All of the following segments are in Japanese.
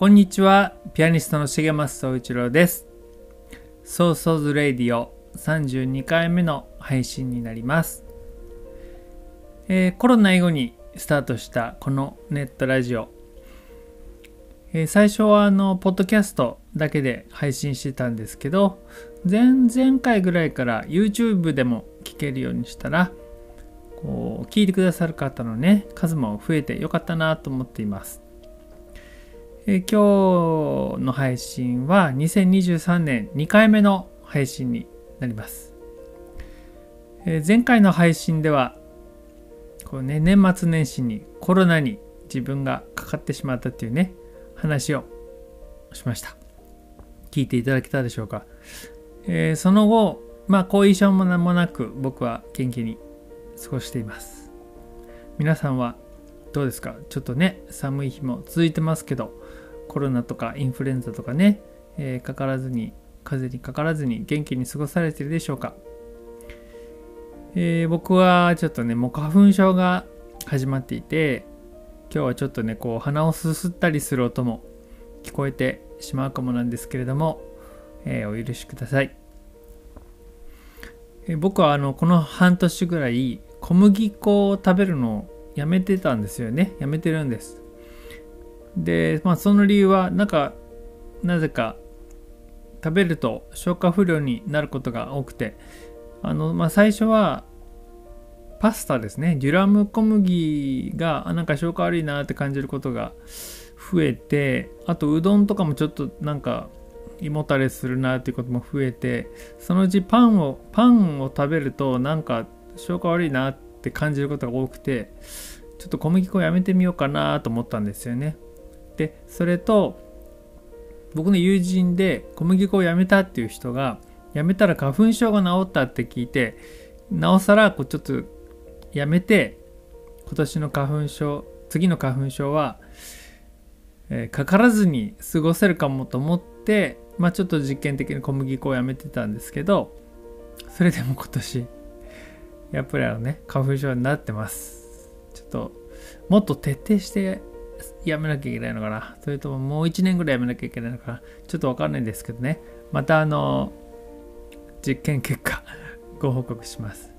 こんにちは。ピアニストの重松総一郎です。ソーソーズレイディオ32回目の配信になります、えーコロナ以後にスタートしたこのネットラジオ、えー最初はあのポッドキャストだけで配信してたんですけど前々回ぐらいから YouTube でも聞けるようにしたらこう聞いてくださる方のね数も増えてよかったなと思っています。え今日の配信は2023年2回目の配信になります。え前回の配信ではこう、ね、年末年始にコロナに自分がかかってしまったっていうね話をしました。聞いていただけたでしょうか。えーその後、まあ、後遺症も何もなく僕は元気に過ごしています。皆さんはどうですか？ちょっとね寒い日も続いてますけどコロナとかインフルエンザとかね、えーかからずに風邪にかからずに元気に過ごされてるでしょうか、えー僕はちょっとねもう花粉症が始まっていて今日はちょっとねこう鼻をすすったりする音も聞こえてしまうかもなんですけれども、えーお許しください、えー僕はあのこの半年ぐらい小麦粉を食べるのをやめてたんですよね。やめてるんです。でまあその理由はなんかなぜか食べると消化不良になることが多くてあのまあ最初はパスタですね。デュラム小麦があなんか消化悪いなって感じることが増えてあとうどんとかもちょっとなんか胃もたれするなっていうことも増えてそのうちパンをパンを食べるとなんか消化悪いなって感じることが多くてちょっと小麦粉やめてみようかなと思ったんですよね。でそれと僕の友人で小麦粉をやめたっていう人がやめたら花粉症が治ったって聞いてなおさらこうちょっとやめて今年の花粉症次の花粉症は、えーかからずに過ごせるかもと思ってまあちょっと実験的に小麦粉をやめてたんですけどそれでも今年やっぱりあのね花粉症になってます。ちょっともっと徹底してやめなきゃいけないのかな。それとももう1年ぐらいやめなきゃいけないのかな。ちょっとわかんないんですけどね。またあの実験結果 ご報告します。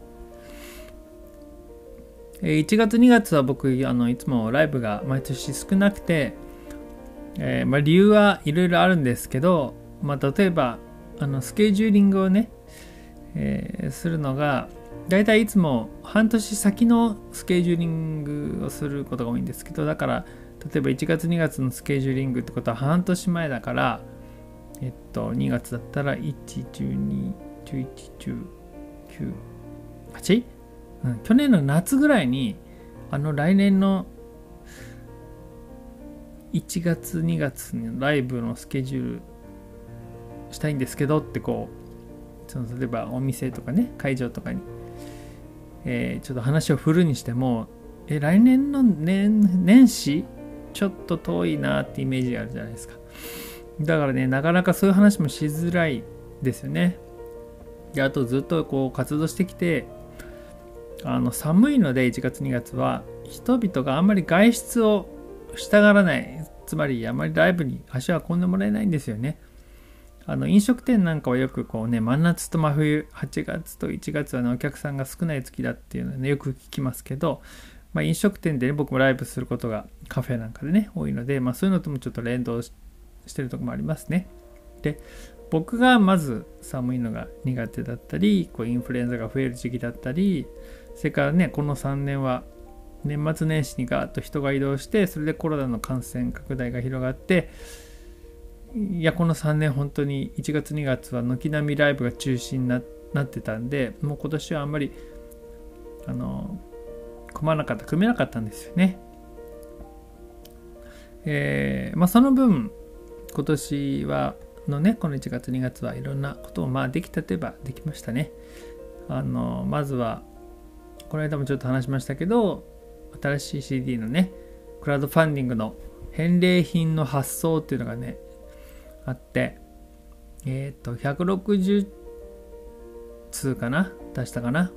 1月2月は僕あのいつもライブが毎年少なくて、えーまあ、理由はいろいろあるんですけど、まあ、例えばあのスケジューリングをね、えーするのがだいたいいつも半年先のスケジューリングをすることが多いんですけどだから例えば1月2月のスケジューリングってことは半年前だからえっと2月だったら1、12、11、19、8? うん、去年の夏ぐらいにあの来年の1月2月のライブのスケジュールしたいんですけどってこうその例えばお店とかね会場とかに、えーちょっと話を振るにしてもえ来年の年年始ちょっと遠いなってイメージあるじゃないですか。だからねなかなかそういう話もしづらいですよね。であとずっとこう活動してきてあの寒いので1月2月は人々があんまり外出をしたがらない。つまりあまりライブに足を運んでもらえないんですよね。あの飲食店なんかはよくこうね真夏と真冬8月と1月は、ね、お客さんが少ない月だっていうのはねよく聞きますけどまあ、飲食店でね、僕もライブすることがカフェなんかでね、多いので、まあ、そういうのともちょっと連動してるとこもありますね。で、僕がまず寒いのが苦手だったり、こうインフルエンザが増える時期だったり、それからね、この3年は年末年始にガーッと人が移動して、それでコロナの感染拡大が広がって、いや、この3年本当に1月2月は軒並みライブが中止になってたんで、もう今年はあんまり、あの、組まなかった、組めなかったんですよね。えー、まあその分、今年は、のね、この1月2月はいろんなことをまあできたといえばできましたね。あの、まずは、この間もちょっと話しましたけど、新しい CD のね、クラウドファンディングの返礼品の発送っていうのがね、あって、えっ、ー、と、160通かな出したかな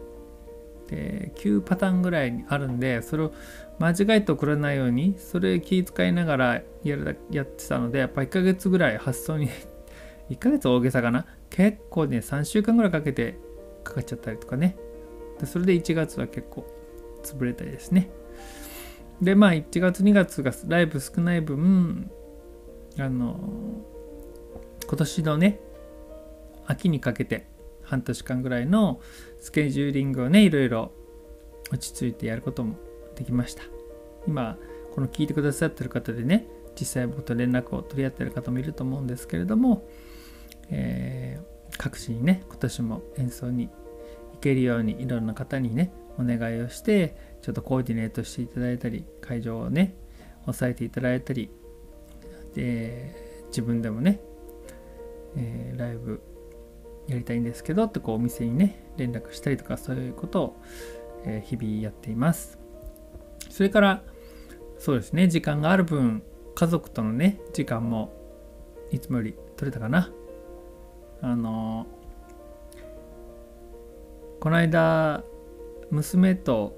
で、9パターンぐらいあるんで、それを間違えて送らないように、それ気遣いながらやるやってたので、やっぱ1ヶ月ぐらい発送に 1ヶ月大げさかな？結構ね、3週間ぐらいかけてかかっちゃったりとかね。でそれで1月は結構潰れたりですね。で、まあ1月2月がライブ少ない分、あの、今年のね、秋にかけて半年間ぐらいのスケジューリングをね、いろいろ落ち着いてやることもできました。今、この聞いてくださってる方でね、実際僕と連絡を取り合ってる方もいると思うんですけれども、えー、各地にね、今年も演奏に行けるようにいろんな方にね、お願いをして、ちょっとコーディネートしていただいたり、会場をね、押さえていただいたり、で、自分でもね、えー、ライブやりたいんですけどってこうお店にね連絡したりとかそういうことを、え、日々やっています。それからそうですね時間がある分家族とのね時間もいつもより取れたかな。あのこの間娘と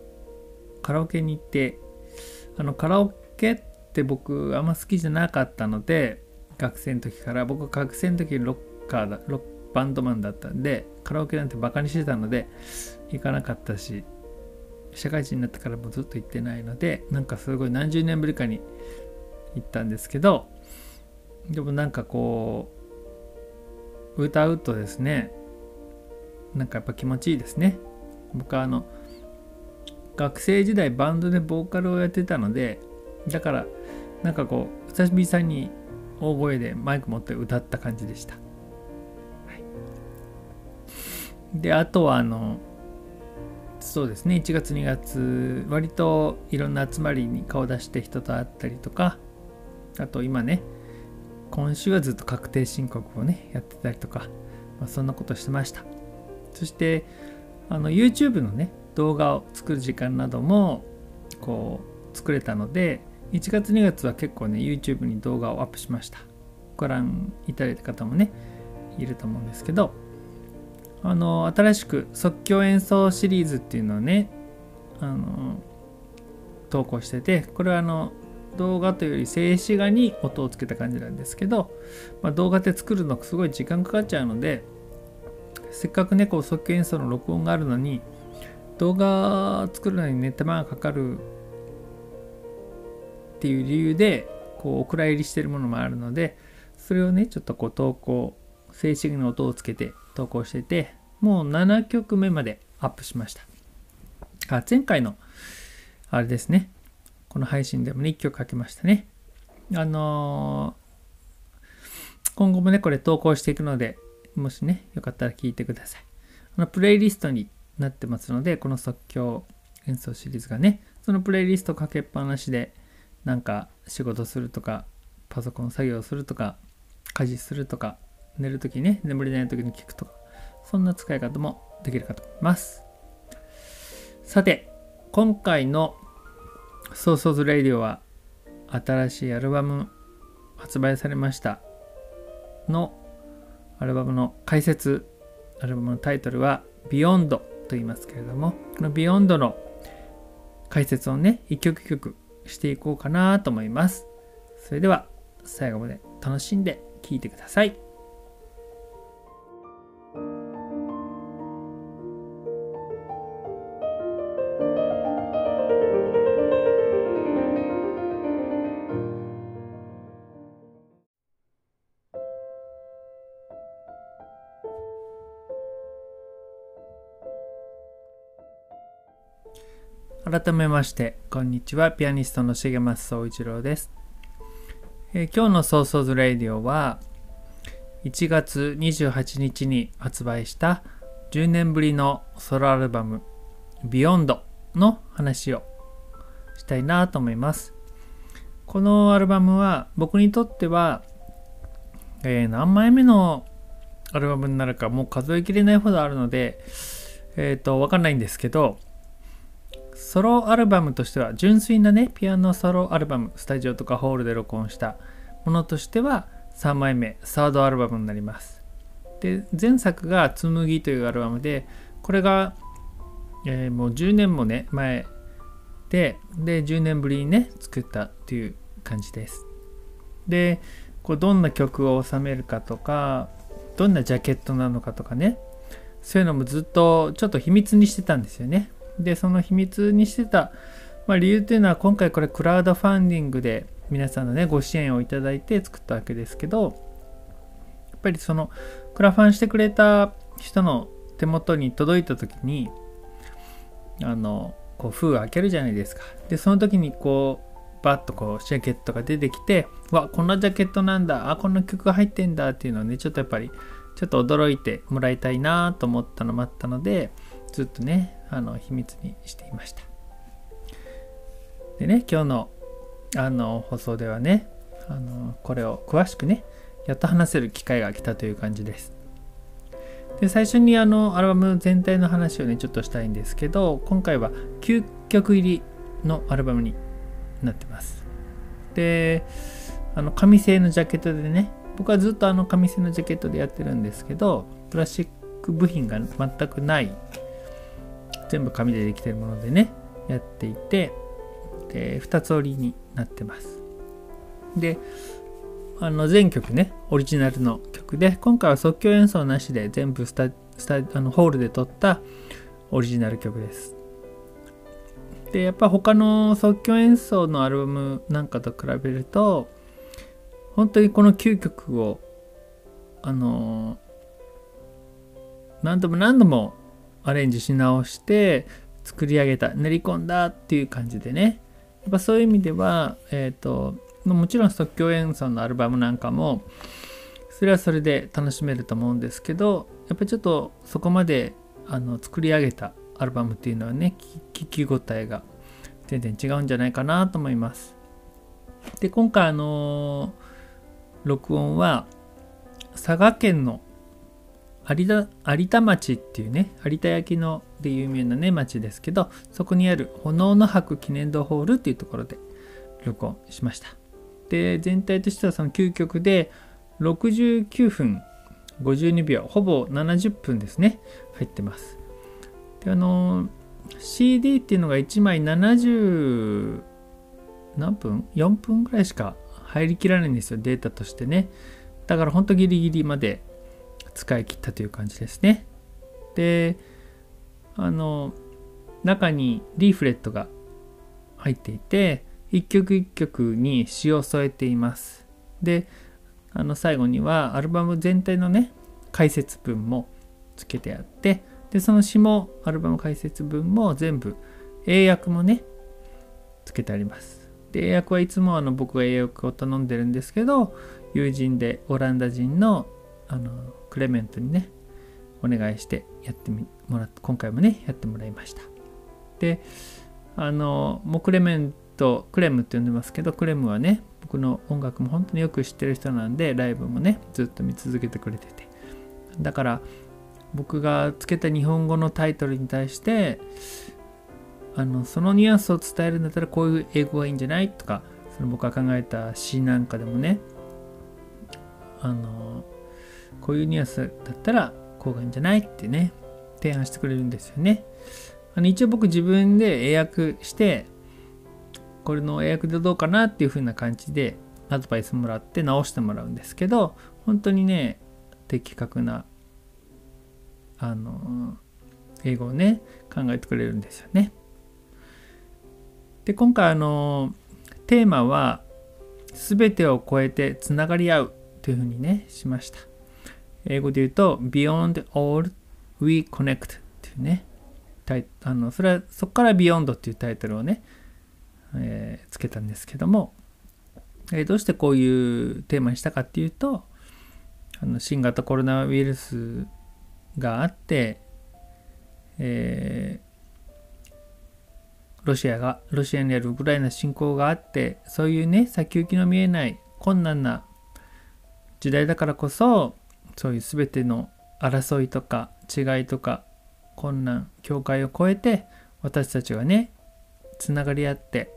カラオケに行ってあのカラオケって僕あんま好きじゃなかったので学生の時から僕学生の時ロッカーだロッバンドマンだったんでカラオケなんてバカにしてたので行かなかったし社会人になってからもずっと行ってないのでなんかすごい何十年ぶりかに行ったんですけどでもなんかこう歌うとですねなんかやっぱ気持ちいいですね。僕はあの学生時代バンドでボーカルをやってたのでだからなんかこう久しぶりに大声でマイク持って歌った感じでした。で、あとは、あの、そうですね、1月2月、割といろんな集まりに顔出して人と会ったりとか、あと今ね、今週はずっと確定申告をね、やってたりとか、まあ、そんなことしてました。そして、あの、YouTube のね、動画を作る時間なども、こう、作れたので、1月2月は結構ね、YouTube に動画をアップしました。ご覧いただいた方もね、いると思うんですけど、あの新しく即興演奏シリーズっていうのをねあの投稿しててこれはあの動画というより静止画に音をつけた感じなんですけど、まあ、動画で作るのすごい時間かかっちゃうのでせっかくねこう即興演奏の録音があるのに動画作るのにね手間がかかるっていう理由でこうお蔵入りしてるものもあるのでそれをねちょっとこう投稿静止画の音をつけて投稿してて、もう7曲目までアップしました。あ前回の、あれですね。この配信でもね、1曲かけましたね。あのー、今後もね、これ投稿していくので、もしね、よかったら聴いてください。あの、プレイリストになってますので、この即興演奏シリーズがね、そのプレイリストかけっぱなしで、なんか仕事するとか、パソコン作業するとか、家事するとか、寝るときね、眠れないときに聞くとか、そんな使い方もできるかと思います。さて、今回のソーソーズレイディオは新しいアルバム発売されましたのアルバムの解説、アルバムのタイトルは Beyond と言いますけれども、この Beyond の解説をね、一曲一曲していこうかなと思います。それでは最後まで楽しんで聴いてください。改めましてこんにちは。ピアニストの重松総一郎です、えー、今日のソーソーズレディオは1月28日に発売した10年ぶりのソロアルバム Beyond の話をしたいなと思います。このアルバムは僕にとっては、えー、何枚目のアルバムになるかもう数えきれないほどあるのでえっ、ー、とわかんないんですけどソロアルバムとしては純粋なねピアノソロアルバムスタジオとかホールで録音したものとしては3枚目サードアルバムになります。で前作が「紬」というアルバムでこれが、えー、もう10年もね前でで10年ぶりにね作ったという感じです。でこうどんな曲を収めるかとかどんなジャケットなのかとかねそういうのもずっとちょっと秘密にしてたんですよね。で、その秘密にしてた、まあ、理由というのは今回これクラウドファンディングで皆さんのね、ご支援をいただいて作ったわけですけど、やっぱりそのクラファンしてくれた人の手元に届いた時に、あの、こう封を開けるじゃないですか。で、その時にこう、バッとこうジャケットが出てきて、わ、こんなジャケットなんだ、あ、こんな曲が入ってんだっていうのをね、ちょっとやっぱり、ちょっと驚いてもらいたいなと思ったのもあったので、ずっとね、あの秘密にしていました。でね、今日のあの放送ではね、あのこれを詳しくね、やっと話せる機会が来たという感じです。で最初にあのアルバム全体の話をねちょっとしたいんですけど今回は9曲入りのアルバムになってますであの紙製のジャケットでね僕はずっとあの紙製のジャケットでやってるんですけどプラスチック部品が全くない全部紙でできてるものでねやっていてで2つ折りになってます。であの全曲ねオリジナルの曲で今回は即興演奏なしで全部スタスタあのホールで撮ったオリジナル曲です。でやっぱ他の即興演奏のアルバムなんかと比べると本当にこの9曲をあの何度も何度もアレンジし直して作り上げた練り込んだっていう感じでね。やっぱそういう意味ではえっ、ー、ともちろん即興演奏のアルバムなんかもそれはそれで楽しめると思うんですけどやっぱちょっとそこまであの作り上げたアルバムっていうのはね聞き応えが全然違うんじゃないかなと思います。で今回あの録音は佐賀県の有田有田町っていうね有田焼ので有名なね町ですけどそこにある炎の博記念堂ホールっていうところで録音しましたで全体としてはその9曲で69分52秒ほぼ70分ですね入ってますであの CD っていうのが1枚70何分 ?4 分ぐらいしか入りきらないんですよデータとしてねだからほんとギリギリまで使い切ったという感じですね。で、あの、中にリーフレットが入っていて、一曲一曲に詩を添えています。で、あの最後にはアルバム全体のね、解説文もつけてあって、で、その詩も、アルバム解説文も全部、英訳もね、つけてあります。で、英訳はいつもあの僕が英訳を頼んでるんですけど、友人でオランダ人のあのクレメントにねお願いしてやってもらって今回もねやってもらいました。であのもうクレメントクレムって呼んでますけどクレムはね僕の音楽も本当によく知ってる人なんでライブもねずっと見続けてくれてて。だから僕がつけた日本語のタイトルに対してあのそのニュアンスを伝えるんだったらこういう英語がいいんじゃないとかその僕が考えた詩なんかでもねあのこういうニュアンスだったらこうがいいんじゃないってね、提案してくれるんですよね。あの一応僕自分で英訳して、これの英訳でどうかなっていう風な感じでアドバイスもらって直してもらうんですけど、本当にね、的確な、あの、英語をね、考えてくれるんですよね。で、今回あの、テーマは、すべてを超えてつながり合うというふうにね、しました。英語で言うと Beyond All We Connect っていうね。あのそれはそこから「ビヨンドっていうタイトルをね、えー、つけたんですけども、えー、どうしてこういうテーマにしたかっていうとあの新型コロナウイルスがあって、えー、ロシアがロシアにあるウクライナ侵攻があってそういうね先行きの見えない困難な時代だからこそそういう全ての争いとか違いとか困難境界を越えて私たちはねつながり合って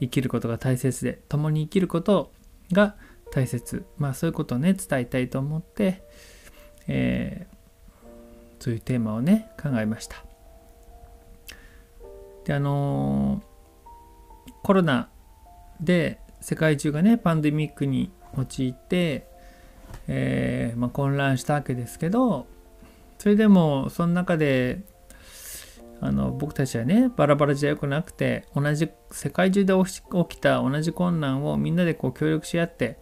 生きることが大切で共に生きることが大切。まあそういうことをね伝えたいと思って、えー、そういうテーマをね考えました。であのー、コロナで世界中がねパンデミックに陥って、えー、まあ、混乱したわけですけどそれでもその中であの僕たちはねバラバラじゃよくなくて同じ世界中で起きた同じ困難をみんなでこう協力し合って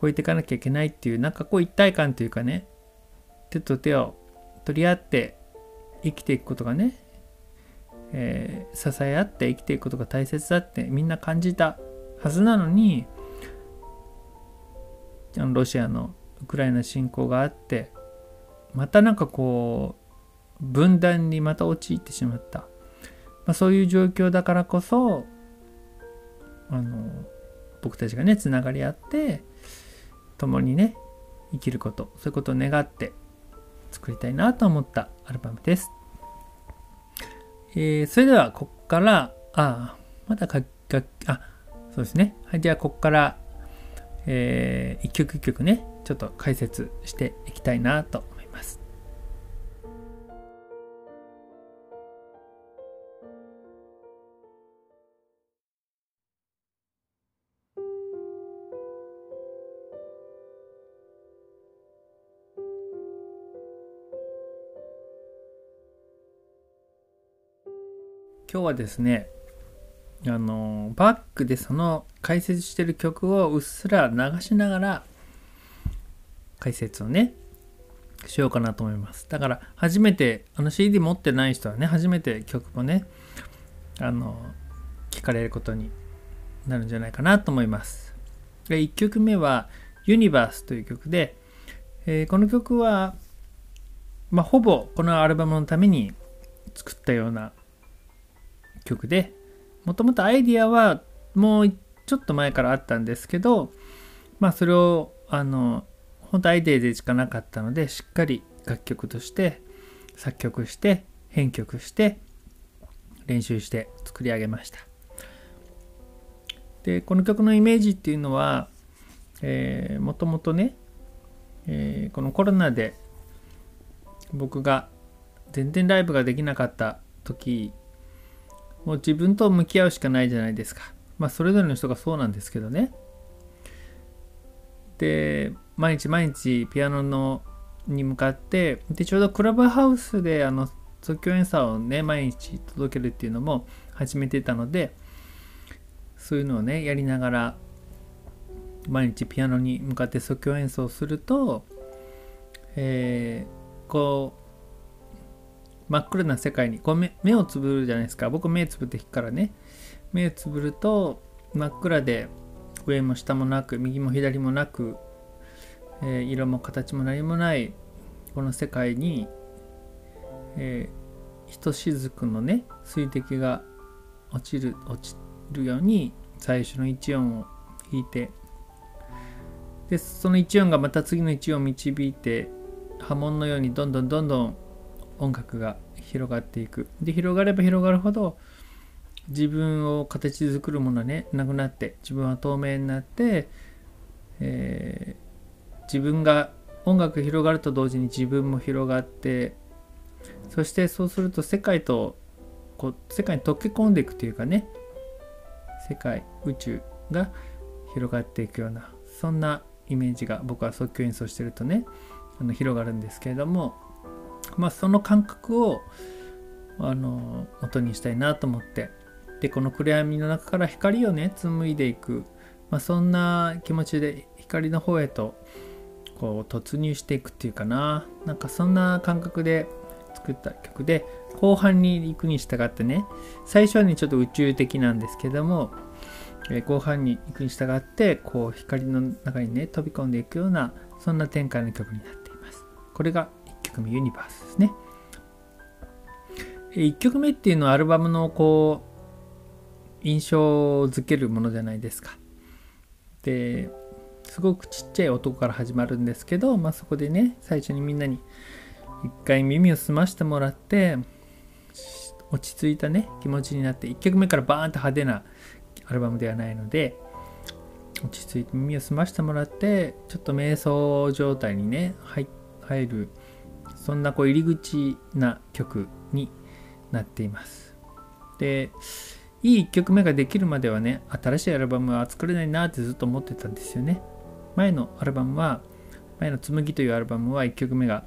超えていかなきゃいけないっていうなんかこう一体感というかね手と手を取り合って生きていくことがね、えー、支え合って生きていくことが大切だってみんな感じたはずなのにロシアのウクライナ侵攻があってまたなんかこう分断にまた陥ってしまった、まあ、そういう状況だからこそあの僕たちがねつながり合って共にね生きることそういうことを願って作りたいなと思ったアルバムです、えー、それではこっからあまだかかあそうですね。はいではこっからえー、一曲一曲ねちょっと解説していきたいなと思います。今日はですねあのバックでその解説してる曲をうっすら流しながら解説をねしようかなと思います。だから初めてあの CD 持ってない人はね初めて曲もねあの聞かれることになるんじゃないかなと思います。で1曲目はユニバースという曲で、えー、この曲はまあ、ほぼこのアルバムのために作ったような曲でもともとアイディアはもうちょっと前からあったんですけどまあそれをあの本当アイデアでしかなかったのでしっかり楽曲として作曲して編曲して練習して作り上げました。でこの曲のイメージっていうのはもともとね、えー、このコロナで僕が全然ライブができなかった時もう自分と向き合うしかないじゃないですか。まあそれぞれの人がそうなんですけどね。で、毎日毎日ピアノのに向かって、で、ちょうどクラブハウスであの即興演奏をね、毎日届けるっていうのも始めてたので、そういうのをね、やりながら、毎日ピアノに向かって即興演奏すると、えー、こう、真っ暗な世界にこう目目をつぶるじゃないですか。僕目つぶって引くからね。目をつぶると真っ暗で上も下もなく右も左もなく、えー、色も形も何もないこの世界に、えー、ひとしずくのね水滴が落ちる落ちるように最初の1音を弾いてでその1音がまた次の1音を導いて波紋のようにどんどんどんどん音楽が広がっていく。で広がれば広がるほど自分を形作るものはねなくなって自分は透明になって、えー、自分が音楽広がると同時に自分も広がってそしてそうすると世界とこう世界に溶け込んでいくというかね世界宇宙が広がっていくようなそんなイメージが僕は即興演奏してるとねあの広がるんですけれどもまあ、その感覚をあの元にしたいなと思って。でこの暗闇の中から光をね紡いでいく、まあ、そんな気持ちで光の方へとこう突入していくっていうかな。なんかそんな感覚で作った曲で後半に行くに従ってね最初はねちょっと宇宙的なんですけども、え、後半に行くに従ってこう光の中にね飛び込んでいくようなそんな展開の曲になっています。これが1曲目ユニバースですね1曲目っていうのはアルバムのこう印象づけるものじゃないですか。ですごくちっちゃい音から始まるんですけど、まあ、そこでね最初にみんなに一回耳を澄ましてもらって落ち着いたね気持ちになって1曲目からバーンと派手なアルバムではないので落ち着いて耳を澄ましてもらってちょっと瞑想状態にね入るそんなこう入り口な曲になっています。でいい1曲目ができるまではね新しいアルバムは作れないなってずっと思ってたんですよね。前のアルバムは前の紬というアルバムは1曲目が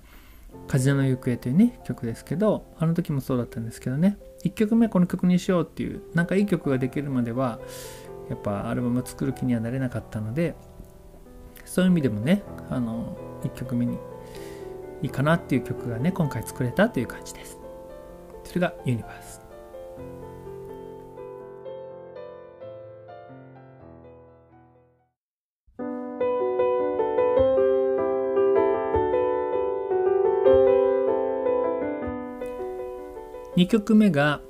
風の行方というね曲ですけどあの時もそうだったんですけどね。1曲目この曲にしようっていうなんかいい曲ができるまではやっぱアルバム作る気にはなれなかったのでそういう意味でもねあの1曲目にいいかなっていう曲がね今回作れたという感じですそれがユニバース2曲目が、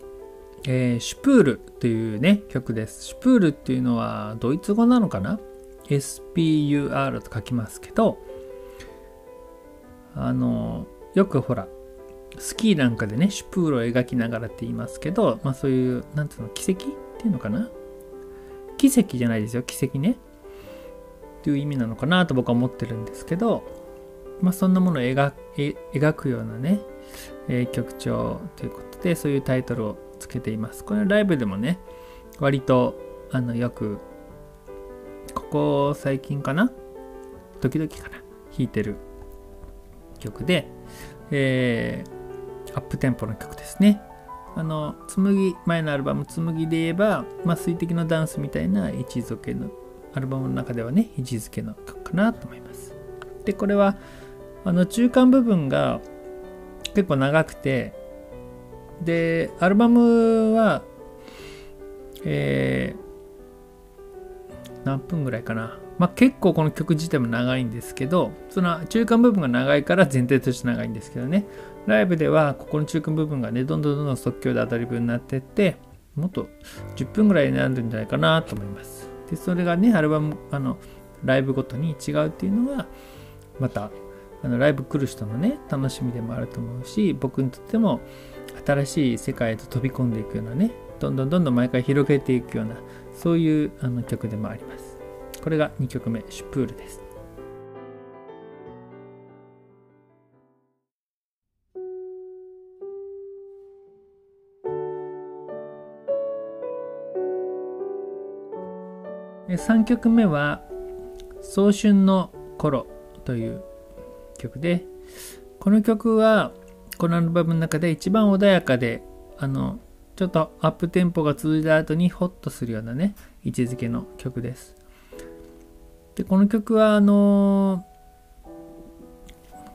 えー、シュプールというね曲です。シュプールっていうのはドイツ語なのかな ?SPUR と書きますけど、あの、よくほら、スキーなんかでね、シュプールを描きながらって言いますけど、まあそういう、なんつうの、奇跡っていうのかな？奇跡じゃないですよ、奇跡ね。っていう意味なのかなと僕は思ってるんですけど、まあそんなものを描描くようなね、えー、曲調ということでそういうタイトルをつけています。これライブでもね割とあのよくここ最近かな？時々かな？弾いてる曲で、えー、アップテンポの曲ですね。あの紬前のアルバム紬で言えば、まあ、水滴のダンスみたいな位置づけのアルバムの中ではね位置づけの曲かなと思います。でこれはあの中間部分が結構長くてでアルバムはえー、何分ぐらいかな。まあ結構この曲自体も長いんですけどその中間部分が長いから全体として長いんですけどね。ライブではここの中間部分がねどんどんどんどん即興でアドリブになってってもっと10分ぐらいになるんじゃないかなと思います。でそれがねアルバムあのライブごとに違うっていうのがまたあのライブ来る人のね楽しみでもあると思うし僕にとっても新しい世界へと飛び込んでいくようなねどんどんどんどん毎回広げていくようなそういうあの曲でもあります。これが2曲目シュプールです。3曲目は「早春の頃」という曲でこの曲はこのアルバムの中で一番穏やかであのちょっとアップテンポが続いた後にホッとするようなね位置づけの曲です。でこの曲はあの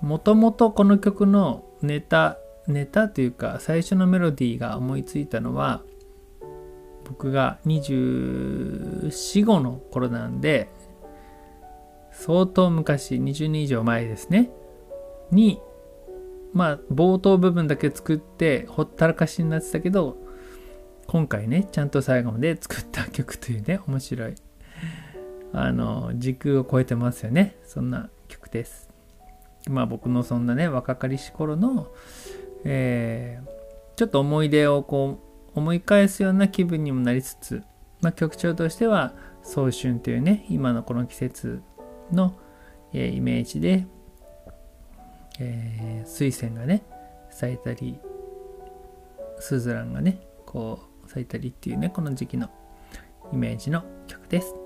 もともとこの曲のネタネタというか最初のメロディーが思いついたのは僕が24、5の頃なんで相当昔、20年以上前ですね、に、まあ、冒頭部分だけ作って、ほったらかしになってたけど、今回ね、ちゃんと最後まで作った曲というね、面白い、あの、時空を超えてますよね。そんな曲です。まあ僕のそんなね、若かりし頃の、えー、ちょっと思い出をこう、思い返すような気分にもなりつつ、まあ曲調としては、早春というね、今のこの季節の、えー、イメージで、えー、水仙がね咲いたりスズランがねこう咲いたりっていうねこの時期のイメージの曲です。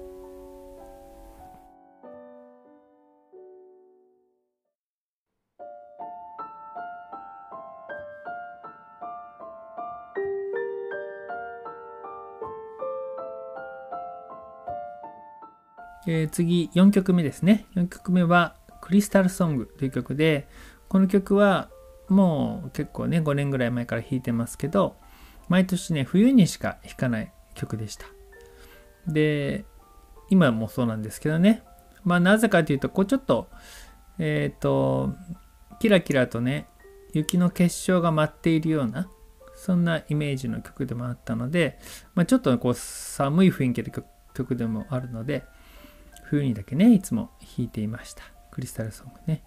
えー、次、4曲目ですね。4曲目は、クリスタルソングという曲で、この曲は、もう結構ね5年ぐらい前から弾いてますけど毎年ね冬にしか弾かない曲でしたで今もそうなんですけどねまあなぜかというとこうちょっとえっ、ー、とキラキラとね雪の結晶が舞っているようなそんなイメージの曲でもあったので、まあ、ちょっとこう寒い雰囲気の曲でもあるので冬にだけねいつも弾いていました。クリスタルソングね。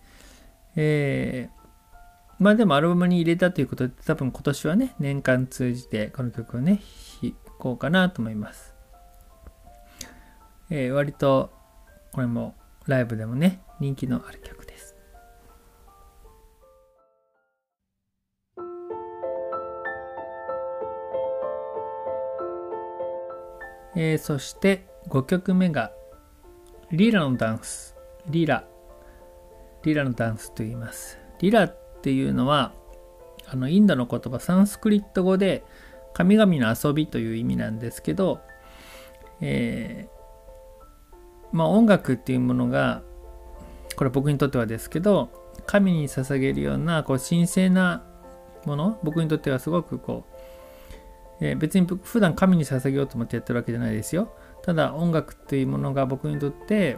えー、まあでもアルバムに入れたということで多分今年はね年間通じてこの曲をね弾こうかなと思います、えー、割とこれもライブでもね人気のある曲です。えー、そして5曲目がリラのダンスリラリラのダンスと言います。リラっていうのは、あのインドの言葉、サンスクリット語で神々の遊びという意味なんですけど、えー、まあ音楽っていうものが、これ僕にとってはですけど、神に捧げるようなこう神聖なもの、僕にとってはすごくこう、えー、別に普段神に捧げようと思ってやってるわけじゃないですよ。ただ音楽っていうものが僕にとって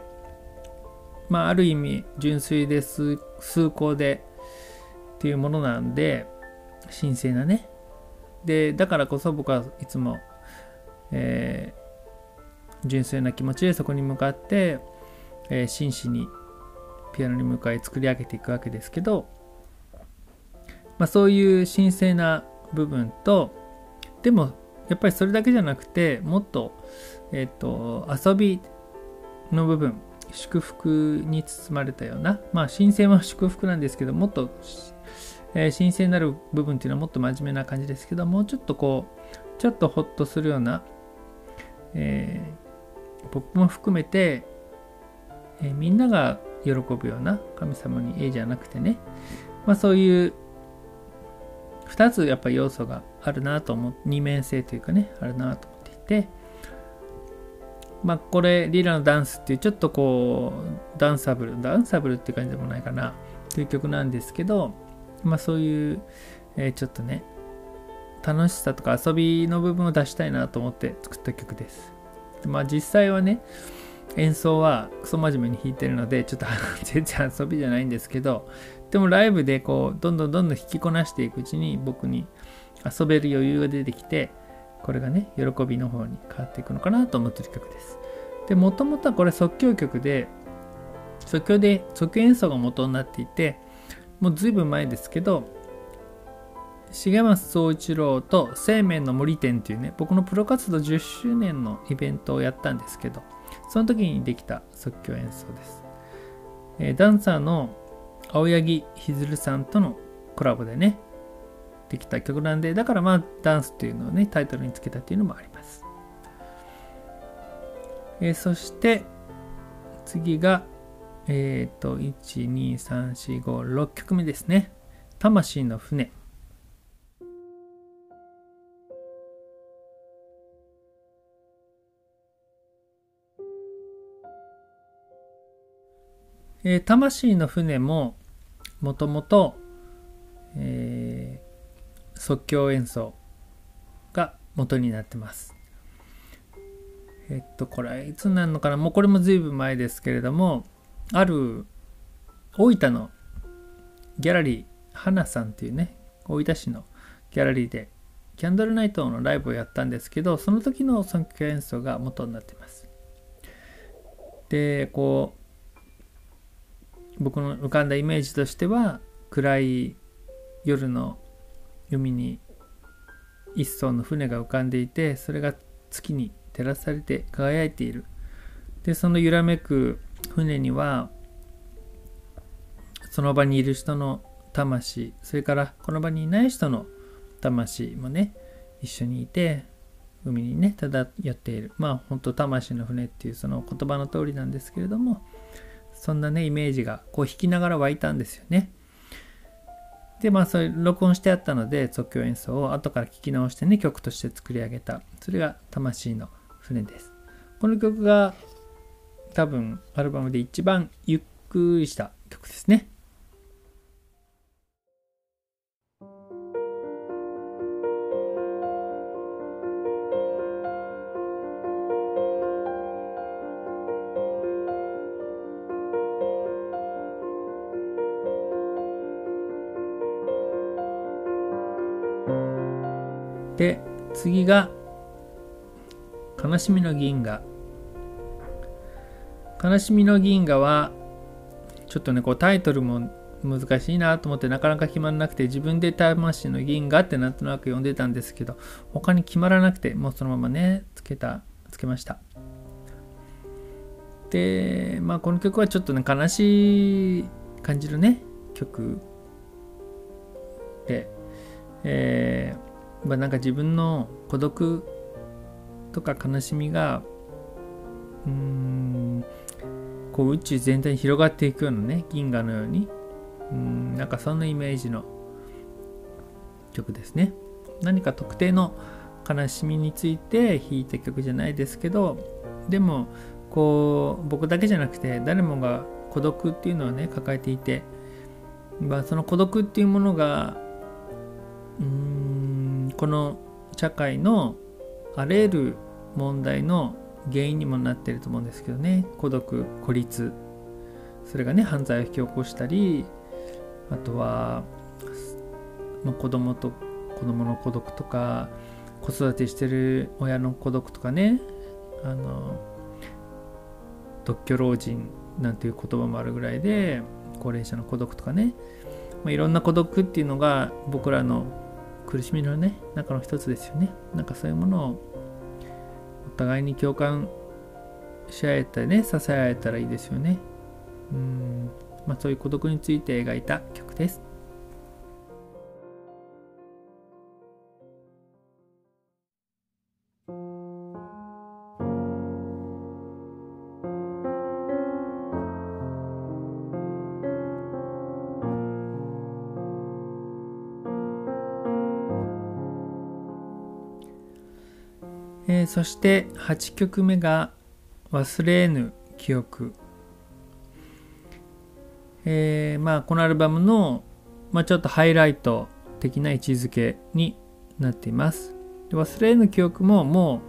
まあ、ある意味純粋で崇高でっていうものなんで神聖なね。でだからこそ僕はいつも、えー、純粋な気持ちでそこに向かって、えー、真摯にピアノに向かい作り上げていくわけですけど、まあ、そういう神聖な部分とでもやっぱりそれだけじゃなくてもっと,、えーと遊びの部分祝福に包まれたような、まあ、神聖は祝福なんですけど、もっと、えー、神聖になる部分っていうのはもっと真面目な感じですけど、もうちょっとこう、ちょっとほっとするような、えー、僕も含めて、えー、みんなが喜ぶような神様に絵じゃなくてね、まあ、そういう2つやっぱ要素があるなと思って、二面性というかね、あるなと思っていて、まあ、これ、リラのダンスっていう、ちょっとこう、ダンサブル、ダンサブルって感じでもないかな、という曲なんですけど、まあ、そういう、えー、ちょっとね、楽しさとか遊びの部分を出したいなと思って作った曲です。でまあ、実際はね、演奏はクソ真面目に弾いてるので、ちょっと全然遊びじゃないんですけど、でもライブでこう、どんどんどんどん弾きこなしていくうちに僕に遊べる余裕が出てきて、これがね、喜びの方に変わっていくのかなと思ってる曲です。で、もともとはこれ即興曲で、即興で、即興演奏が元になっていて、もうずいぶん前ですけど、重松総一郎と生命の森展っていうね、僕のプロ活動10周年のイベントをやったんですけど、その時にできた即興演奏です。えー、ダンサーの青柳ひずるさんとのコラボでね、できた曲なんで、だからまあダンスっていうのをね、タイトルにつけたっていうのもあります。えー、そして次が、えっ、ー、と、1、2、3、4、5、6曲目ですね。魂の船。えー、魂の船ももともと、え即興演奏が元になってます。えっと、これいつになるのかな？もうこれも随分前ですけれども、ある大分のギャラリー、花さんっていうね、大分市のギャラリーでキャンドルナイトのライブをやったんですけど、その時の即興演奏が元になってます。で、こう、僕の浮かんだイメージとしては、暗い夜の海に一艘の船が浮かんでいてそれが月に照らされて輝いている。でその揺らめく船にはその場にいる人の魂それからこの場にいない人の魂もね一緒にいて海にね漂っている。まあ本当魂の船っていうその言葉の通りなんですけれどもそんなねイメージがこう弾きながら湧いたんですよね。で、まあ、それ録音してあったので、即興演奏を後から聴き直してね、曲として作り上げた。それが魂の船です。この曲が多分アルバムで一番ゆっくりした曲ですね。次が悲しみの銀河。悲しみの銀河はちょっとねこうタイトルも難しいなと思ってなかなか決まらなくて自分で魂の銀河ってなんとなく読んでたんですけど他に決まらなくてもうそのままねつけたつけました。でまあこの曲はちょっとね悲しい感じるね曲でえー、まあなんか自分の孤独とか悲しみがうーんこう宇宙全体に広がっていくようなね銀河のようにうんなんかそんなイメージの曲ですね。何か特定の悲しみについて弾いた曲じゃないですけどでもこう僕だけじゃなくて誰もが孤独っていうのをね抱えていて、まあ、その孤独っていうものがうーんこの社会のあらゆる問題の原因にもなってると思うんですけどね。孤独孤立。それがね犯罪を引き起こしたりあとは、まあ、子供と子供の孤独とか子育てしてる親の孤独とかね。あの独居老人なんていう言葉もあるぐらいで高齢者の孤独とかね、まあ、いろんな孤独っていうのが僕らの苦しみのね中の一つですよね。なんかそういうものをお互いに共感し合えたりね支え合えたらいいですよね。うん。まあそういう孤独について描いた曲です。え、そして8曲目が「忘れぬ記憶」えー、まあこのアルバムの、まあ、ちょっとハイライト的な位置づけになっています。で忘れぬ記憶もも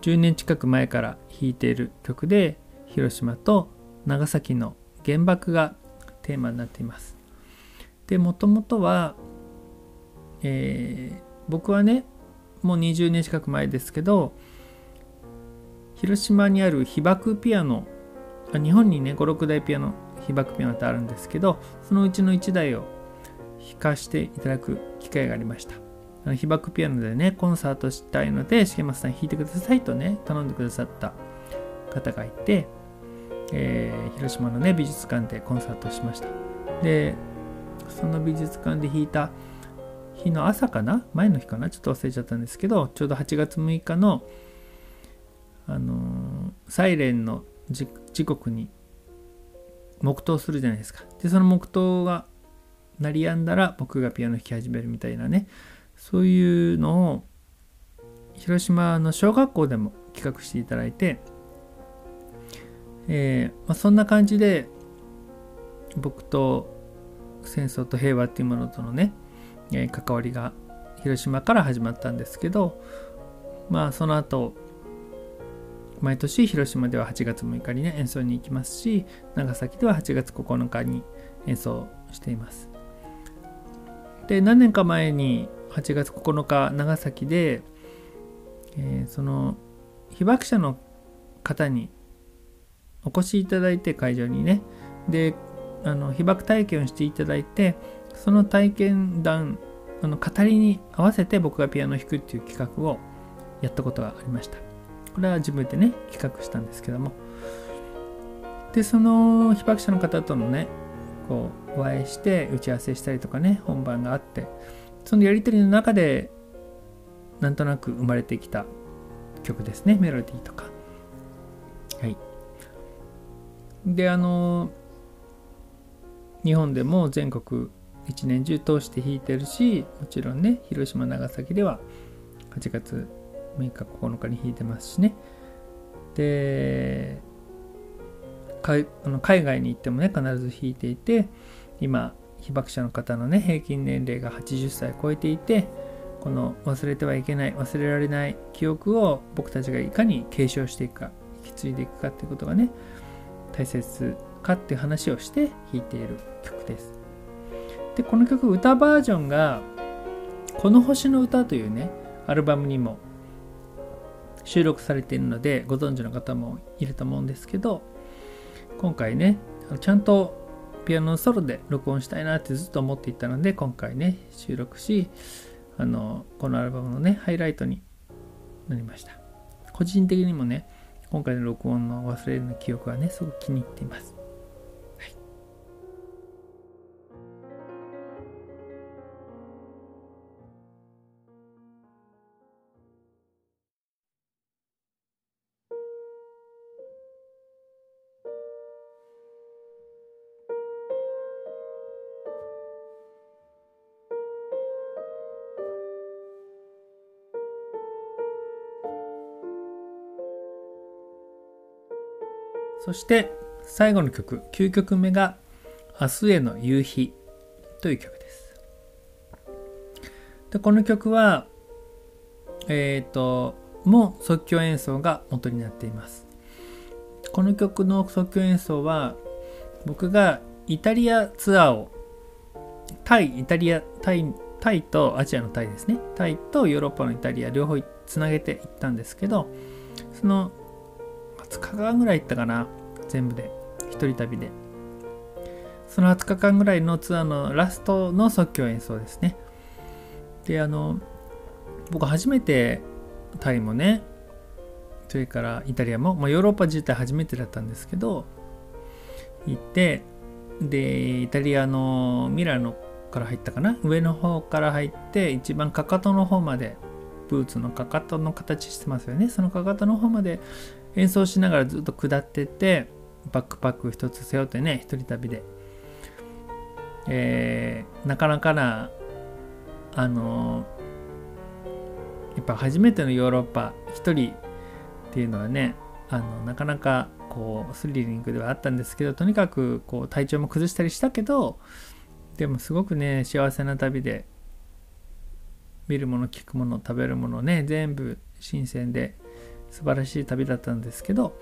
う10年近く前から弾いている曲で広島と長崎の原爆がテーマになっています。でもともとは、えー、僕はねもう20年近く前ですけど広島にある被爆ピアノ日本にね56台ピアノ被爆ピアノってあるんですけどそのうちの1台を弾かしていただく機会がありました。被爆ピアノでねコンサートしたいので重松さん弾いてくださいとね頼んでくださった方がいて、えー、広島のね美術館でコンサートしました。でその美術館で弾いた日の朝かな？前の日かな？ちょっと忘れちゃったんですけどちょうど8月6日のあのー、サイレンの時刻に黙祷するじゃないですか。でその黙祷が鳴りやんだら僕がピアノ弾き始めるみたいなね。そういうのを広島の小学校でも企画していただいて、えーまあ、そんな感じで僕と戦争と平和っていうものとのねえ関わりが広島から始まったんですけどまあその後毎年広島では8月6日にね演奏に行きますし長崎では8月9日に演奏しています。で何年か前に8月9日長崎で、えー、その被爆者の方にお越しいただいて会場にね。であの被爆体験をしていただいてその体験談あの語りに合わせて僕がピアノを弾くっていう企画をやったことがありました。これは自分でね企画したんですけども。でその被爆者の方とのねこうお会いして打ち合わせしたりとかね本番があってそのやり取りの中でなんとなく生まれてきた曲ですねメロディーとか。はい。であの日本でも全国一年中通して弾いてるしもちろんね広島長崎では8月6日9日に弾いてますしね。で海外に行ってもね必ず弾いていて今被爆者の方のね平均年齢が80歳超えていてこの忘れてはいけない忘れられない記憶を僕たちがいかに継承していくか引き継いでいくかっていうことがね大切かっていう話をして弾いている曲です。でこの曲歌バージョンが「この星の歌」というねアルバムにも収録されているのでご存知の方もいると思うんですけど今回ねちゃんとピアノのソロで録音したいなってずっと思っていたので今回ね収録しあのこのアルバムのねハイライトになりました。個人的にもね今回の録音の忘れるの記憶はねすごく気に入っています。そして最後の曲、9曲目が明日への夕日という曲です。でこの曲は、えっ、ー、と、も即興演奏が元になっています。この曲の即興演奏は僕がイタリアツアーをタイ、イタリア、タイ、タイとアジアのタイですね。タイとヨーロッパのイタリア両方つなげていったんですけど、その20日間ぐらい行ったかな全部で。一人旅で。その20日間ぐらいのツアーのラストの即興演奏ですね。であの僕初めてタイもねそれからイタリアも、まあ、ヨーロッパ自体初めてだったんですけど行ってでイタリアのミラノから入ったかな上の方から入って一番かかとの方までブーツのかかとの形してますよね。そのかかとの方まで演奏しながらずっと下ってってバックパック一つ背負ってね一人旅で、えー、なかなかなあのやっぱ初めてのヨーロッパ一人っていうのはねあのなかなかこうスリリングではあったんですけどとにかくこう体調も崩したりしたけどでもすごくね幸せな旅で見るもの聞くもの食べるものね全部新鮮で素晴らしい旅だったんですけど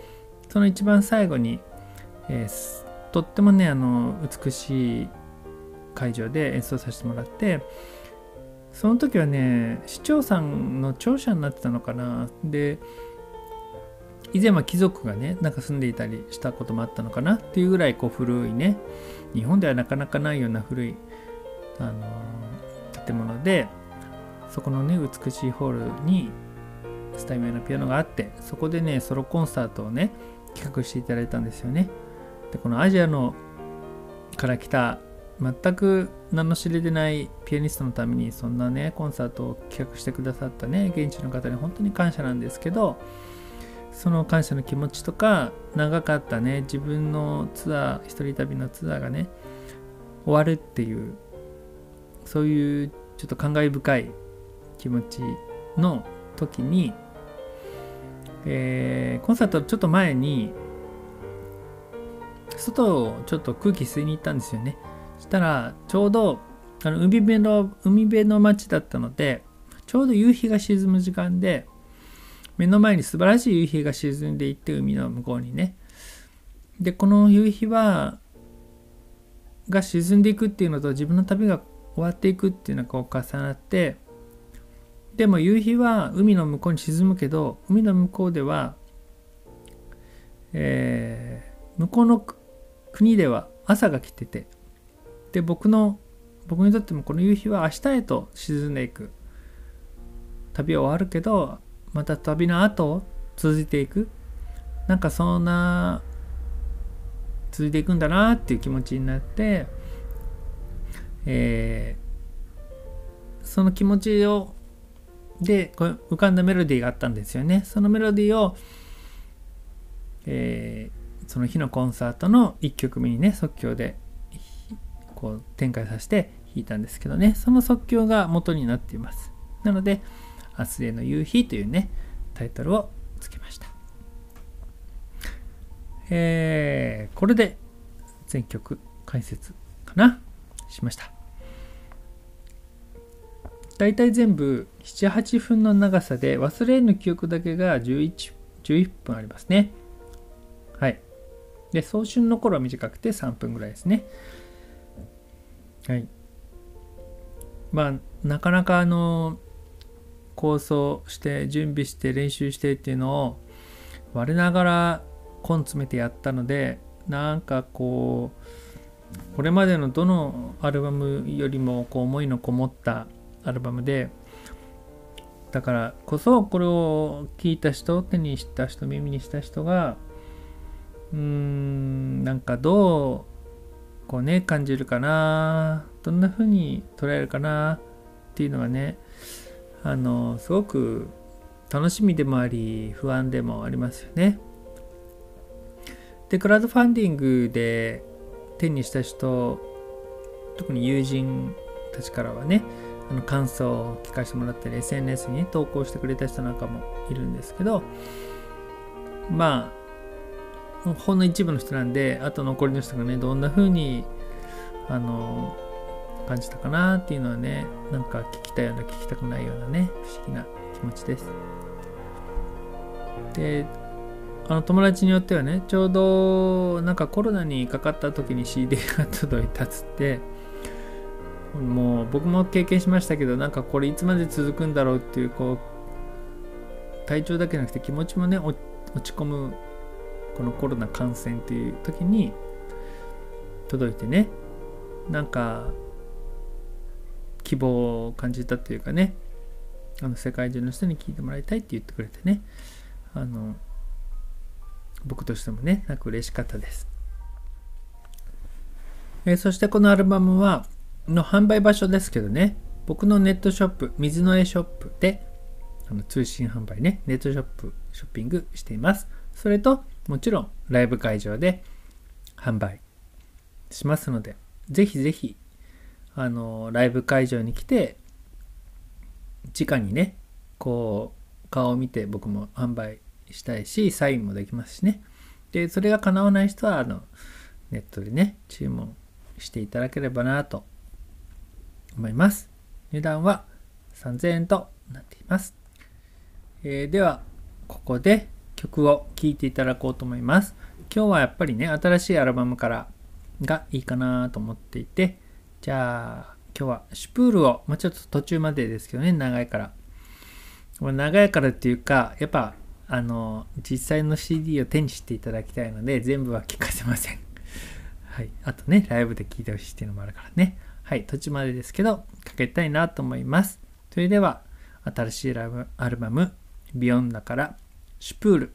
その一番最後に、えー、とってもねあの美しい会場で演奏させてもらってその時はね市長さんの庁舎になってたのかな。で以前は貴族がねなんか住んでいたりしたこともあったのかな。っていうぐらいこう古いね日本ではなかなかないような古い、あの建物でそこのね美しいホールにスタイムのピアノがあってそこでねソロコンサートをね企画していただいたんですよねでこのアジアのから来た全く名の知れてないピアニストのためにそんなねコンサートを企画してくださったね現地の方に本当に感謝なんですけどその感謝の気持ちとか長かったね自分のツアー一人旅のツアーがね終わるっていうそういうちょっと感慨深い気持ちの時にえー、コンサートちょっと前に外をちょっと空気吸いに行ったんですよね。そしたらちょうどあの海辺の海辺の街だったのでちょうど夕日が沈む時間で目の前に素晴らしい夕日が沈んでいって海の向こうにね。でこの夕日はが沈んでいくっていうのと自分の旅が終わっていくっていうのがこう重なってでも夕日は海の向こうに沈むけど海の向こうでは、えー、向こうの国では朝が来ててで僕の僕にとってもこの夕日は明日へと沈んでいく。旅は終わるけどまた旅の後続いていく。なんかそんな続いていくんだなっていう気持ちになって、えー、その気持ちをで浮かんだメロディーがあったんですよね。そのメロディーを、えー、その日のコンサートの1曲目にね即興でこう展開させて弾いたんですけどね。その即興が元になっています。なので「明日への夕日」というねタイトルをつけました。えー、これで全曲解説かな？しました。大体全部78分の長さで忘れぬ記憶だけが11 11分ありますね。はい。で、送春の頃は短くて3分ぐらいですね。はい。まあ、なかなかあの構想して準備して練習してっていうのを我ながら根詰めてやったのでなんかこうこれまでのどのアルバムよりもこう思いのこもったアルバムでだからこそこれを聞いた人手にした人耳にした人がうーんなんかどうこうね感じるかなどんな風に捉えるかなっていうのがねあのすごく楽しみでもあり不安でもありますよね。でクラウドファンディングで手にした人特に友人たちからはねあの感想を聞かせてもらったり SNS に、投稿してくれた人なんかもいるんですけどまあほんの一部の人なんであと残りの人がねどんな風にあの感じたかなっていうのはねなんか聞きたいような聞きたくないようなね不思議な気持ちです。であの友達によってはねちょうどなんかコロナにかかった時に CD が届いたっつってもう僕も経験しましたけどなんかこれいつまで続くんだろうっていうこう体調だけじゃなくて気持ちもね落ち込むこのコロナ感染っていう時に届いてねなんか希望を感じたっていうかねあの世界中の人に聞いてもらいたいって言ってくれてねあの僕としてもねなんか嬉しかったです、えー、そしてこのアルバムはの販売場所ですけどね。僕のネットショップ水の絵ショップであの通信販売ね。ネットショップショッピングしています。それともちろんライブ会場で販売しますのでぜひぜひあのライブ会場に来て直にねこう顔を見て僕も販売したいしサインもできますしね。でそれが叶わない人はあのネットでね注文していただければなと思います値段は3000円となっています、えー、ではここで曲を聴いていただこうと思います今日はやっぱりね新しいアルバムからがいいかなと思っていてじゃあ、今日はシュプールを、まあ、ちょっと途中までですけどね、長いから。長いからっていうか、やっぱ、あの、実際の CD を手にしていただきたいので、全部は聞かせません。はい。あとね、ライブで聴いてほしいっていうのもあるからね。はい。途中までですけど、かけたいなと思います。それでは、新しいアルバム、ビヨンダから、シュプール。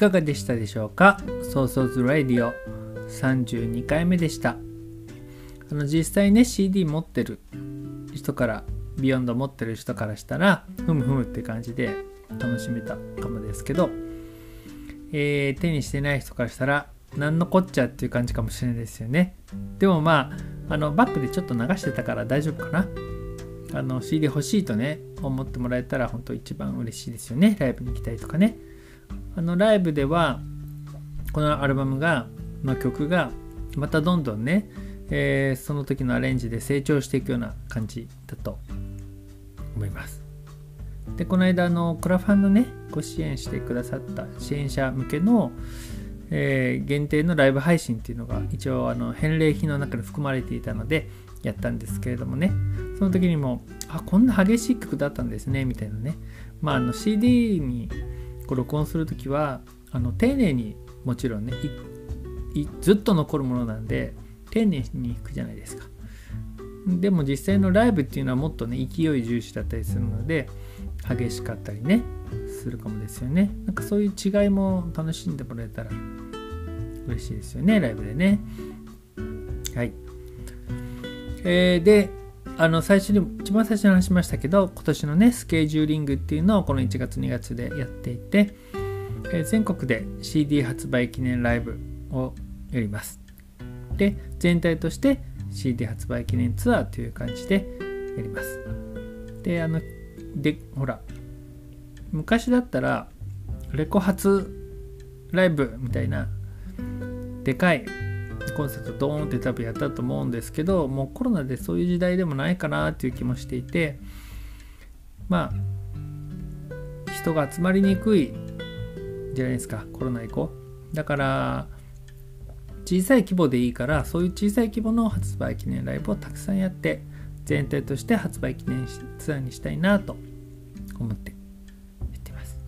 かがでしたでしょうか？ソーソーズラディオ。32回目でした。あの実際ね CD 持ってる。人から Beyond 持ってる人からしたらふむふむって感じで楽しめたかもですけど、えー、手にしてない人からしたら何のこっちゃっていう感じかもしれないですよね。でもまああのバックでちょっと流してたから大丈夫かな。あの CD 欲しいとね思ってもらえたら本当一番嬉しいですよね。ライブに行きたいとかね。あのライブではこのアルバムがの曲がまたどんどんね、えー、その時のアレンジで成長していくような感じだと思います。でこの間あのクラファンのねご支援してくださった支援者向けの、えー、限定のライブ配信っていうのが一応あの返礼品の中に含まれていたのでやったんですけれどもね。その時にもあこんな激しい曲だったんですねみたいなね。まああの CD にこう録音する時はあの丁寧にもちろんねずっと残るものなんで丁寧に弾くじゃないですか。でも実際のライブっていうのはもっとね勢い重視だったりするので激しかったりねするかもですよね。なんかそういう違いも楽しんでもらえたら嬉しいですよねライブでね。はい。えー、であの最初に一番最初に話しましたけど今年のねスケジューリングっていうのをこの1月2月でやっていて、えー、全国で CD 発売記念ライブをやります。で全体として CD 発売記念ツアーという感じでやります。であのでほら昔だったらレコ発ライブみたいなでかいコンセプトドーンって多分やったと思うんですけどもうコロナでそういう時代でもないかなっていう気もしていてまあ人が集まりにくいじゃないですかコロナ以降。だから小さい規模でいいからそういう小さい規模の発売記念ライブをたくさんやって全体として発売記念ツアーにしたいなと思ってやってます、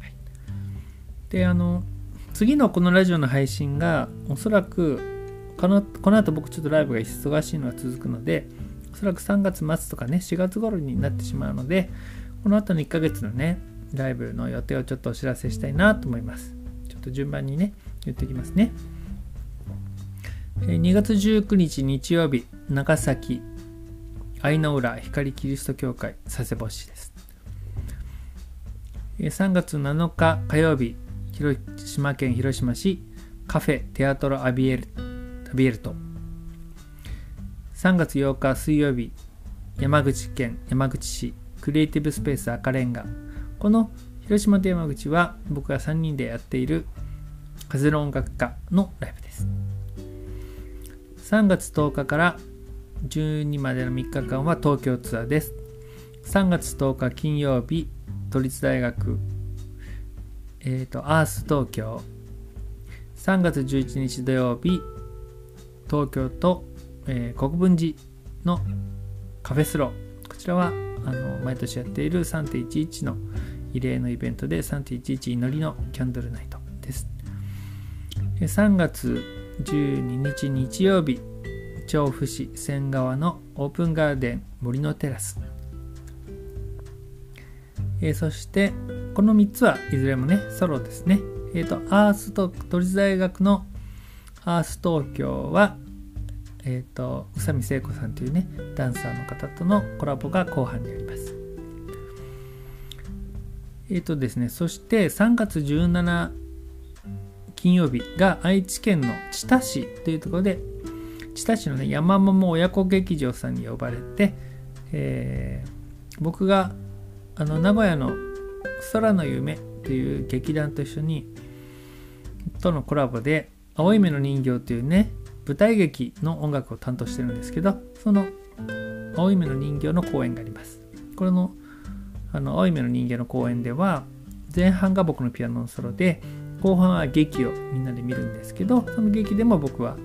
はい、であの次のこのラジオの配信がおそらくこのこの後僕ちょっとライブが忙しいのが続くのでおそらく3月末とかね4月頃になってしまうのでこの後の1ヶ月のねライブの予定をちょっとお知らせしたいなと思います。ちょっと順番にね言ってきますね。2月19日日曜日長崎愛の浦光キリスト教会佐世保市です。3月7日火曜日広島県広島市カフェテアトロアビエルアビエルト。3月8日水曜日山口県山口市クリエイティブスペース赤レンガ。この広島と山口は僕が3人でやっている風の音楽家のライブです。3月10日から12までの3日間は東京ツアーです。3月10日金曜日都立大学えーと、アース東京。3月11日土曜日東京と、えー、国分寺のカフェスロー。こちらはあの毎年やっている3.11の異例のイベントで3.11祈りのキャンドルナイトです。3月12日日曜日調布市仙川のオープンガーデン森のテラス。えー、そしてこの3つはいずれもねソロですね。えっ、ー、とアースと都立大学のアース東京はえっ、ー、と宇佐美聖子さんというねダンサーの方とのコラボが後半にあります。えっ、とですねそして3月17金曜日が愛知県の知多市というところで知多市のね山桃親子劇場さんに呼ばれて、え、僕があの名古屋の空の夢という劇団と一緒にとのコラボで青い目の人形というね舞台劇の音楽を担当してるんですけどその青い目の人形の公演があります。これのあの青い目の人形の公演では前半が僕のピアノのソロで後半は劇をみんなで見るんですけどその劇でも僕は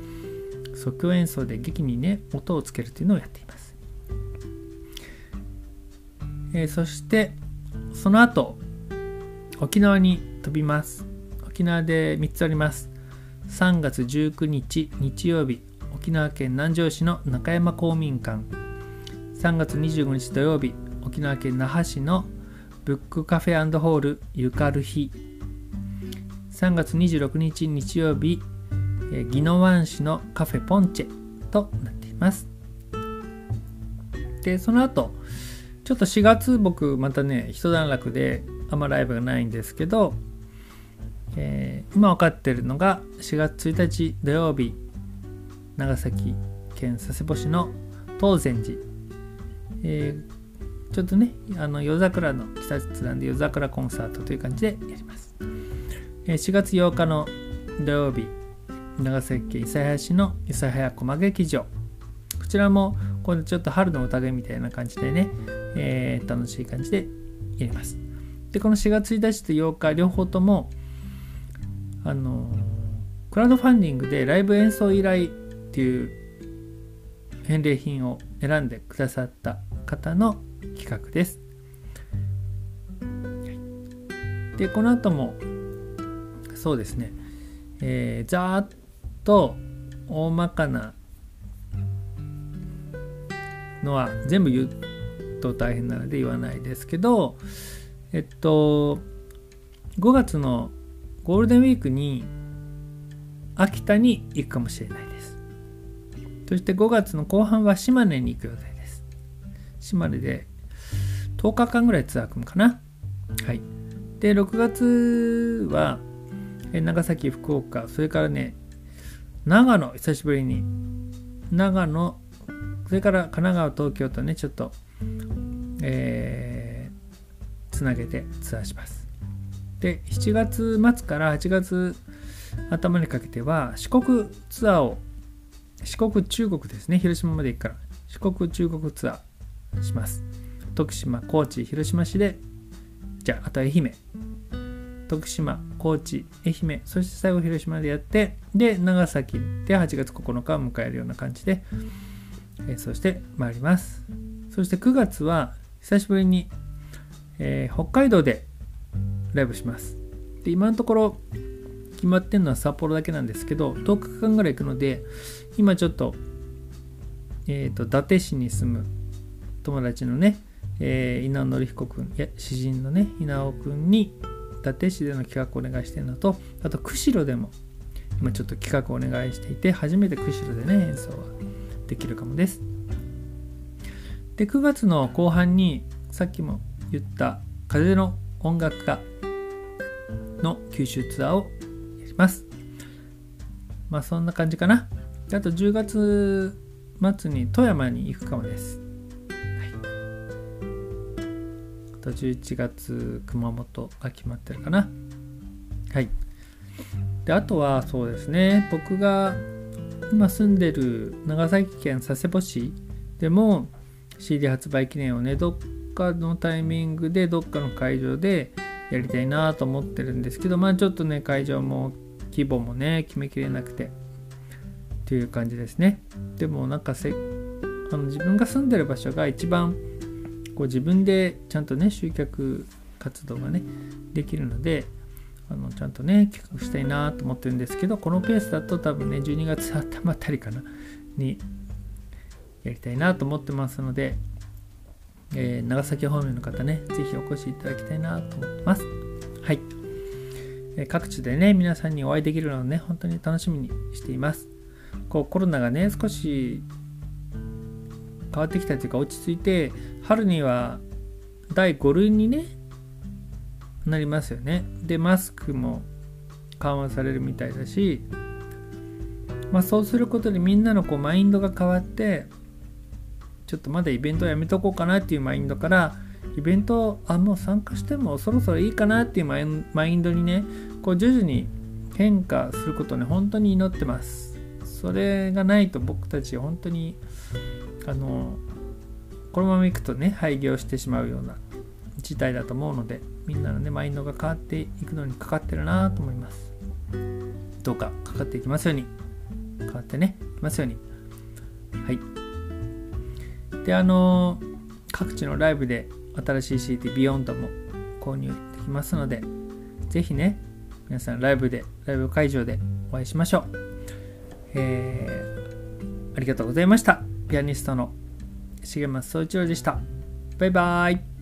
即興演奏で劇にね音をつけるというのをやっています。えー、そしてその後沖縄に飛びます。沖縄で3つあります。3月19日日曜日沖縄県南城市の中山公民館。3月25日土曜日沖縄県那覇市のブックカフェホールゆかる日3月26日日曜日、宜野湾市のカフェポンチェとなっています。でその後ちょっと4月僕またね一段落であんまライブがないんですけど、えー、今分かってるのが4月1日土曜日長崎県佐世保市の東禅寺、えー、ちょっとねあの夜桜の季節なんで夜桜コンサートという感じでやります、えー、4月8日の土曜日長崎県諫早市の諫早駒劇場。こちらもこれちょっと春の宴みたいな感じでね、えー、楽しい感じでやります。で、この4月1日と8日、両方とも、あのクラウドファンディングでライブ演奏依頼っていう返礼品を選んでくださった方の企画です。で、この後も、そうですね、えー、ざーっと大まかなのは全部言うと大変なので言わないですけどえっと5月のゴールデンウィークに秋田に行くかもしれないです。そして5月の後半は島根に行く予定です。島根で10日間ぐらいツアー組むかな。はい。で6月は長崎福岡それからね長野久しぶりに。長野それから神奈川東京とねちょっとえー、つなげてツアーします。で7月末から8月頭にかけては四国ツアーを四国中国ですね広島まで行くから四国中国ツアーします。徳島高知広島市でじゃああと愛媛徳島高知愛媛。そして最後広島でやってで長崎で8月9日を迎えるような感じで演奏してまいります。そして9月は久しぶりに、えー、北海道でライブしますで今のところ決まってるのは札幌だけなんですけど10日間ぐらい行くので今ちょっと,、えーと、伊達市に住む友達のね、えー、稲尾紀彦君や詩人のね稲尾君に伊達市での企画をお願いしてるのとあと釧路でも今ちょっと企画をお願いしていて初めて釧路でね演奏はできるかもです。で、9月の後半にさっきも言った風の音楽家の九州ツアーをやります。まあそんな感じかな。あと10月末に富山に行くかもです。はい、あと11月熊本が決まってるかな。はい。で、あとはそうですね、僕が今住んでる長崎県佐世保市でも CD 発売記念をねどっかのタイミングでどっかの会場でやりたいなと思ってるんですけどまあちょっとね会場も規模もね決めきれなくてっていう感じですね。でもなんかせあの自分が住んでる場所が一番こう自分でちゃんとね集客活動がねできるのであのちゃんとね企画したいなと思ってるんですけどこのペースだと多分ね12月頭あたりかなにやりたいなと思ってますので、えー、長崎方面の方ね是非お越しいただきたいなと思ってます。はい、えー、各地でね皆さんにお会いできるのをね本当に楽しみにしています。こうコロナがね少し変わってきたというか落ち着いて春には第5類にねなりますよね。で、マスクも緩和されるみたいだし、まあ、そうすることでみんなのこうマインドが変わって、ちょっとまだイベントやめとこうかなっていうマインドから、イベントあもう参加してもそろそろいいかなっていうマインドにねこう徐々に変化することね本当に祈ってます。それがないと僕たち本当にあのこのままいくとね廃業してしまうような事態だと思うのでみんなのねマインドが変わっていくのにかかってるなと思います。どうかかかっていきますように。変わってねいきますように。はい。であの、各地のライブで新しい CD ビヨンドも購入できますのでぜひね皆さんライブでライブ会場でお会いしましょう。えー、ありがとうございました。ピアニストの重松総一郎でした。バイバーイ。